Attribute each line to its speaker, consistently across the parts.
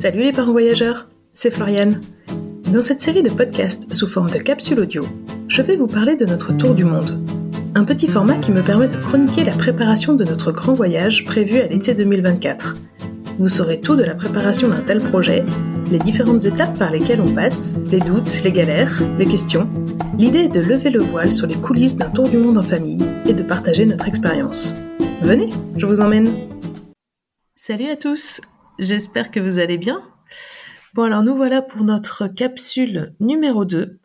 Speaker 1: Salut les parents voyageurs, c'est Floriane. Dans cette série de podcasts sous forme de capsule audio, je vais vous parler de notre tour du monde. Un petit format qui me permet de chroniquer la préparation de notre grand voyage prévu à l'été 2024. Vous saurez tout de la préparation d'un tel projet, les différentes étapes par lesquelles on passe, les doutes, les galères, les questions. L'idée est de lever le voile sur les coulisses d'un tour du monde en famille et de partager notre expérience. Venez, je vous emmène. Salut à tous, j'espère que vous allez bien. Bon alors nous voilà pour notre capsule numéro 2.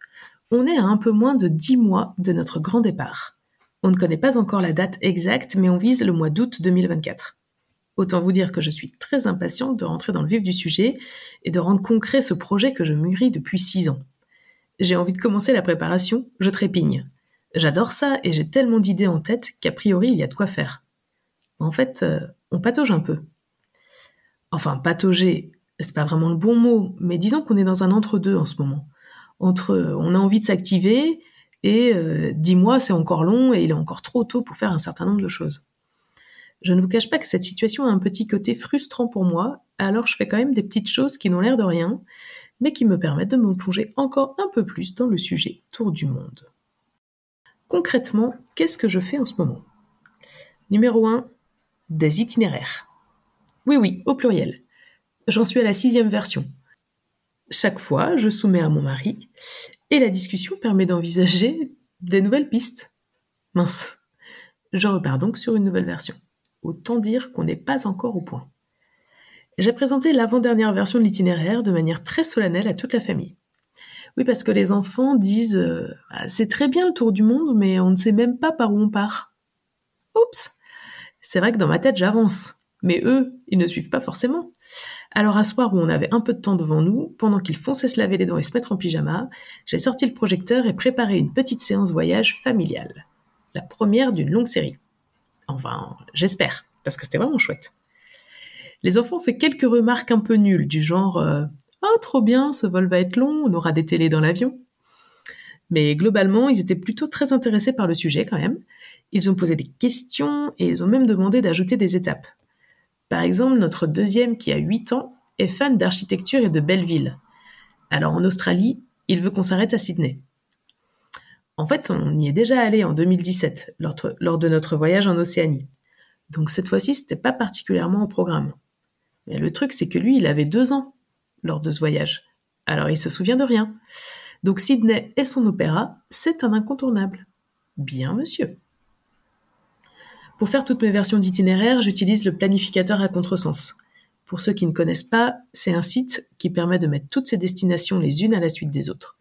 Speaker 1: On est à un peu moins de 10 mois de notre grand départ. On ne connaît pas encore la date exacte, mais on vise le mois d'août 2024. Autant vous dire que je suis très impatiente de rentrer dans le vif du sujet et de rendre concret ce projet que je mûris depuis 6 ans. J'ai envie de commencer la préparation, je trépigne. J'adore ça et j'ai tellement d'idées en tête qu'a priori il y a de quoi faire. En fait, euh, on patauge un peu. Enfin, patauger, c'est pas vraiment le bon mot, mais disons qu'on est dans un entre-deux en ce moment. Entre on a envie de s'activer et euh, dix mois c'est encore long et il est encore trop tôt pour faire un certain nombre de choses. Je ne vous cache pas que cette situation a un petit côté frustrant pour moi, alors je fais quand même des petites choses qui n'ont l'air de rien, mais qui me permettent de me plonger encore un peu plus dans le sujet Tour du monde. Concrètement, qu'est-ce que je fais en ce moment? Numéro 1, des itinéraires. Oui, oui, au pluriel. J'en suis à la sixième version. Chaque fois, je soumets à mon mari, et la discussion permet d'envisager des nouvelles pistes. Mince. Je repars donc sur une nouvelle version. Autant dire qu'on n'est pas encore au point. J'ai présenté l'avant-dernière version de l'itinéraire de manière très solennelle à toute la famille. Oui, parce que les enfants disent euh, ah, c'est très bien le tour du monde, mais on ne sait même pas par où on part. Oups C'est vrai que dans ma tête, j'avance. Mais eux, ils ne suivent pas forcément. Alors, un soir où on avait un peu de temps devant nous, pendant qu'ils fonçaient se laver les dents et se mettre en pyjama, j'ai sorti le projecteur et préparé une petite séance voyage familiale. La première d'une longue série. Enfin, j'espère, parce que c'était vraiment chouette. Les enfants ont fait quelques remarques un peu nulles, du genre euh, Oh, trop bien, ce vol va être long, on aura des télés dans l'avion. Mais globalement, ils étaient plutôt très intéressés par le sujet quand même. Ils ont posé des questions et ils ont même demandé d'ajouter des étapes. Par exemple, notre deuxième, qui a 8 ans, est fan d'architecture et de belles villes. Alors en Australie, il veut qu'on s'arrête à Sydney. En fait, on y est déjà allé en 2017, lors, de notre voyage en Océanie. Donc cette fois-ci, c'était pas particulièrement au programme. Mais le truc, c'est que lui, il avait deux ans lors de ce voyage. Alors il se souvient de rien. Donc Sydney et son opéra, c'est un incontournable. Bien, monsieur. Pour faire toutes mes versions d'itinéraire, j'utilise le planificateur à contresens. Pour ceux qui ne connaissent pas, c'est un site qui permet de mettre toutes ces destinations les unes à la suite des autres.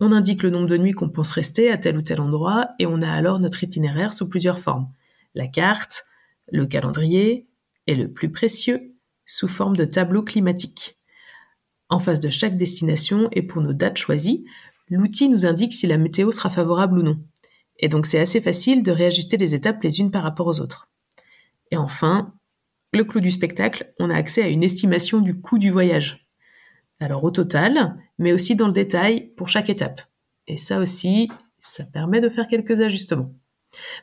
Speaker 1: On indique le nombre de nuits qu'on pense rester à tel ou tel endroit et on a alors notre itinéraire sous plusieurs formes. La carte, le calendrier et le plus précieux, sous forme de tableau climatique. En face de chaque destination et pour nos dates choisies, l'outil nous indique si la météo sera favorable ou non. Et donc c'est assez facile de réajuster les étapes les unes par rapport aux autres. Et enfin, le clou du spectacle, on a accès à une estimation du coût du voyage. Alors au total, mais aussi dans le détail pour chaque étape. Et ça aussi, ça permet de faire quelques ajustements.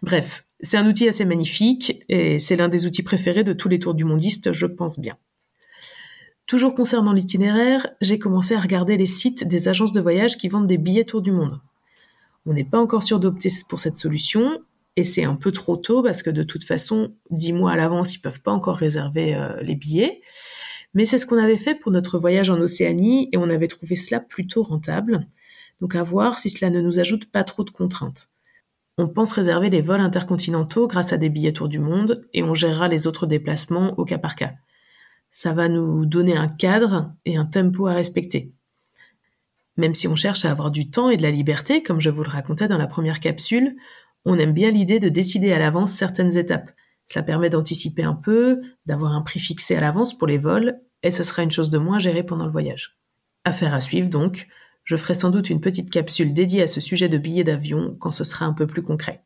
Speaker 1: Bref, c'est un outil assez magnifique et c'est l'un des outils préférés de tous les tours du mondiste, je pense bien. Toujours concernant l'itinéraire, j'ai commencé à regarder les sites des agences de voyage qui vendent des billets tour du monde. On n'est pas encore sûr d'opter pour cette solution et c'est un peu trop tôt parce que de toute façon, dix mois à l'avance, ils peuvent pas encore réserver euh, les billets. Mais c'est ce qu'on avait fait pour notre voyage en Océanie et on avait trouvé cela plutôt rentable. Donc à voir si cela ne nous ajoute pas trop de contraintes. On pense réserver les vols intercontinentaux grâce à des billets tour du monde et on gérera les autres déplacements au cas par cas. Ça va nous donner un cadre et un tempo à respecter. Même si on cherche à avoir du temps et de la liberté, comme je vous le racontais dans la première capsule, on aime bien l'idée de décider à l'avance certaines étapes. Cela permet d'anticiper un peu, d'avoir un prix fixé à l'avance pour les vols, et ce sera une chose de moins gérée pendant le voyage. Affaire à suivre donc, je ferai sans doute une petite capsule dédiée à ce sujet de billets d'avion quand ce sera un peu plus concret.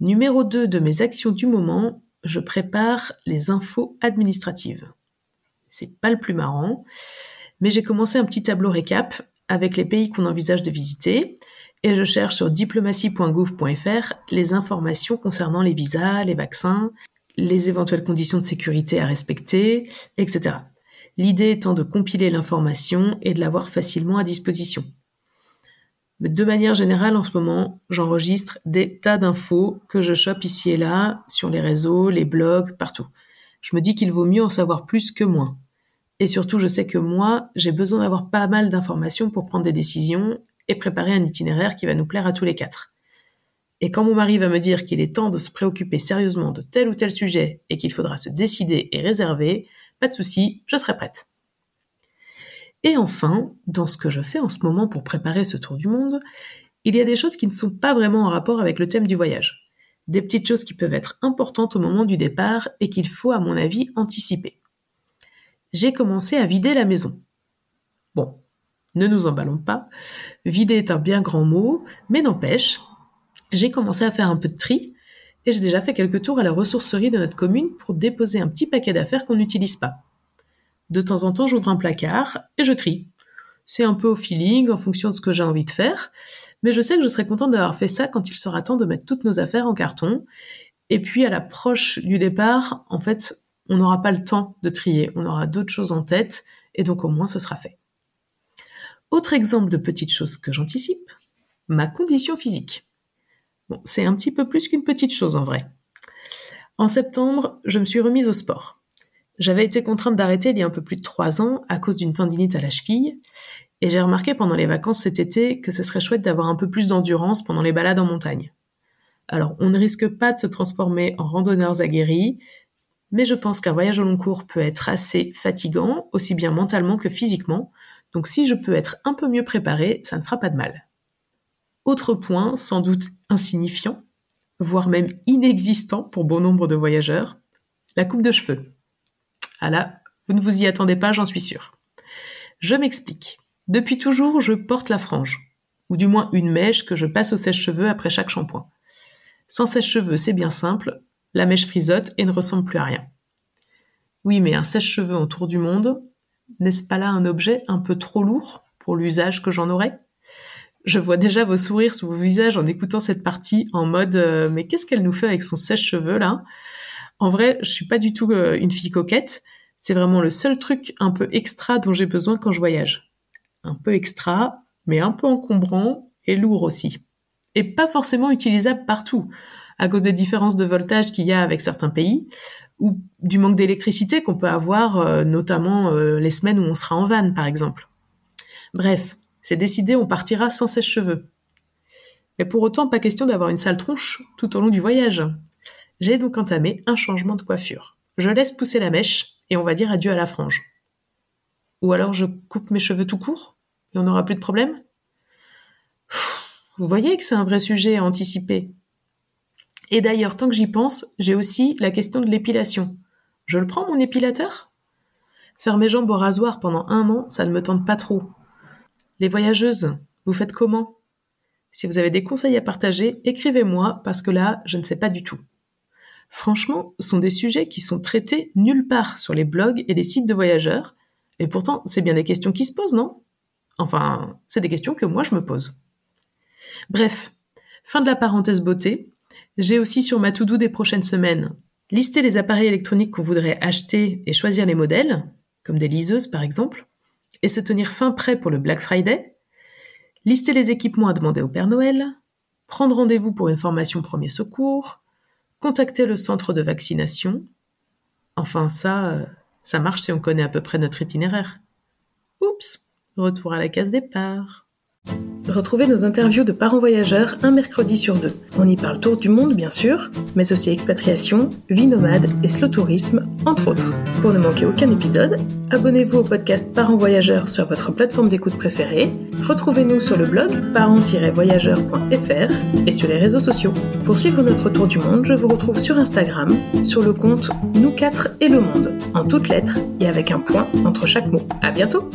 Speaker 1: Numéro 2 de mes actions du moment, je prépare les infos administratives. C'est pas le plus marrant, mais j'ai commencé un petit tableau récap avec les pays qu'on envisage de visiter et je cherche sur diplomatie.gouv.fr les informations concernant les visas, les vaccins, les éventuelles conditions de sécurité à respecter, etc. l'idée étant de compiler l'information et de l'avoir facilement à disposition. Mais de manière générale, en ce moment, j'enregistre des tas d'infos que je chope ici et là, sur les réseaux, les blogs, partout. Je me dis qu'il vaut mieux en savoir plus que moins. Et surtout, je sais que moi, j'ai besoin d'avoir pas mal d'informations pour prendre des décisions et préparer un itinéraire qui va nous plaire à tous les quatre. Et quand mon mari va me dire qu'il est temps de se préoccuper sérieusement de tel ou tel sujet et qu'il faudra se décider et réserver, pas de souci, je serai prête. Et enfin, dans ce que je fais en ce moment pour préparer ce tour du monde, il y a des choses qui ne sont pas vraiment en rapport avec le thème du voyage. Des petites choses qui peuvent être importantes au moment du départ et qu'il faut, à mon avis, anticiper. J'ai commencé à vider la maison. Bon, ne nous emballons pas. Vider est un bien grand mot, mais n'empêche, j'ai commencé à faire un peu de tri et j'ai déjà fait quelques tours à la ressourcerie de notre commune pour déposer un petit paquet d'affaires qu'on n'utilise pas. De temps en temps, j'ouvre un placard et je trie. C'est un peu au feeling, en fonction de ce que j'ai envie de faire, mais je sais que je serai contente d'avoir fait ça quand il sera temps de mettre toutes nos affaires en carton. Et puis à l'approche du départ, en fait, on n'aura pas le temps de trier, on aura d'autres choses en tête, et donc au moins ce sera fait. Autre exemple de petite chose que j'anticipe, ma condition physique. Bon, c'est un petit peu plus qu'une petite chose en vrai. En septembre, je me suis remise au sport. J'avais été contrainte d'arrêter il y a un peu plus de trois ans à cause d'une tendinite à la cheville, et j'ai remarqué pendant les vacances cet été que ce serait chouette d'avoir un peu plus d'endurance pendant les balades en montagne. Alors, on ne risque pas de se transformer en randonneurs aguerris, mais je pense qu'un voyage au long cours peut être assez fatigant, aussi bien mentalement que physiquement, donc si je peux être un peu mieux préparée, ça ne fera pas de mal. Autre point, sans doute insignifiant, voire même inexistant pour bon nombre de voyageurs, la coupe de cheveux. Ah là, vous ne vous y attendez pas, j'en suis sûre. Je m'explique. Depuis toujours, je porte la frange, ou du moins une mèche que je passe au sèche-cheveux après chaque shampoing. Sans sèche-cheveux, c'est bien simple, la mèche frisote et ne ressemble plus à rien. Oui, mais un sèche-cheveux en tour du monde, n'est-ce pas là un objet un peu trop lourd pour l'usage que j'en aurais? Je vois déjà vos sourires sur vos visages en écoutant cette partie en mode euh, mais qu'est-ce qu'elle nous fait avec son sèche-cheveux là? En vrai, je suis pas du tout euh, une fille coquette. C'est vraiment le seul truc un peu extra dont j'ai besoin quand je voyage. Un peu extra, mais un peu encombrant et lourd aussi. Et pas forcément utilisable partout, à cause des différences de voltage qu'il y a avec certains pays, ou du manque d'électricité qu'on peut avoir, euh, notamment les semaines où on sera en van, par exemple. Bref, c'est décidé, on partira sans sèche-cheveux. Mais pour autant, pas question d'avoir une sale tronche tout au long du voyage. J'ai donc entamé un changement de coiffure. Je laisse pousser la mèche et on va dire adieu à la frange. Ou alors je coupe mes cheveux tout court et on n'aura plus de problème? Vous voyez que c'est un vrai sujet à anticiper. Et d'ailleurs, tant que j'y pense, j'ai aussi la question de l'épilation. Je le prends mon épilateur? Faire mes jambes au rasoir pendant un an, ça ne me tente pas trop. Les voyageuses, vous faites comment? Si vous avez des conseils à partager, écrivez-moi parce que là, je ne sais pas du tout. Franchement, ce sont des sujets qui sont traités nulle part sur les blogs et les sites de voyageurs, et pourtant, c'est bien des questions qui se posent, non? Enfin, c'est des questions que moi je me pose. Bref, fin de la parenthèse beauté. J'ai aussi sur ma to-do des prochaines semaines lister les appareils électroniques qu'on voudrait acheter et choisir les modèles, comme des liseuses par exemple, et se tenir fin prêt pour le Black Friday, lister les équipements à demander au Père Noël, prendre rendez-vous pour une formation premier secours, contacter le centre de vaccination. Enfin, ça, euh, ça marche si on connaît à peu près notre itinéraire. Oups, retour à la case départ. Retrouvez nos interviews de parents voyageurs un mercredi sur deux. On y parle tour du monde, bien sûr, mais aussi expatriation, vie nomade et slow tourisme, entre autres. Pour ne manquer aucun épisode, abonnez-vous au podcast Parents voyageurs sur votre plateforme d'écoute préférée. Retrouvez-nous sur le blog parents-voyageurs.fr et sur les réseaux sociaux. Pour suivre notre tour du monde, je vous retrouve sur Instagram, sur le compte Nous 4 et le monde, en toutes lettres et avec un point entre chaque mot. À bientôt!